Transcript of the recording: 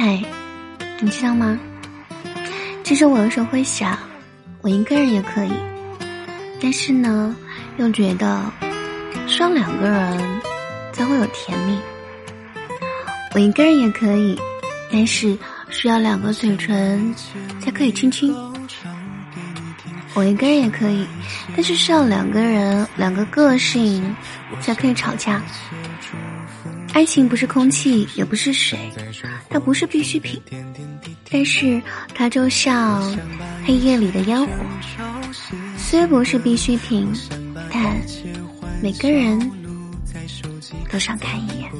嗨，你知道吗？其实我有时候会想，我一个人也可以，但是呢，又觉得需要两个人才会有甜蜜。我一个人也可以，但是需要两个嘴唇才可以亲亲。我一个人也可以，但是需要两个人、两个个性才可以吵架。爱情不是空气，也不是水，它不是必需品，但是它就像黑夜里的烟火，虽不是必需品，但每个人都想看一眼。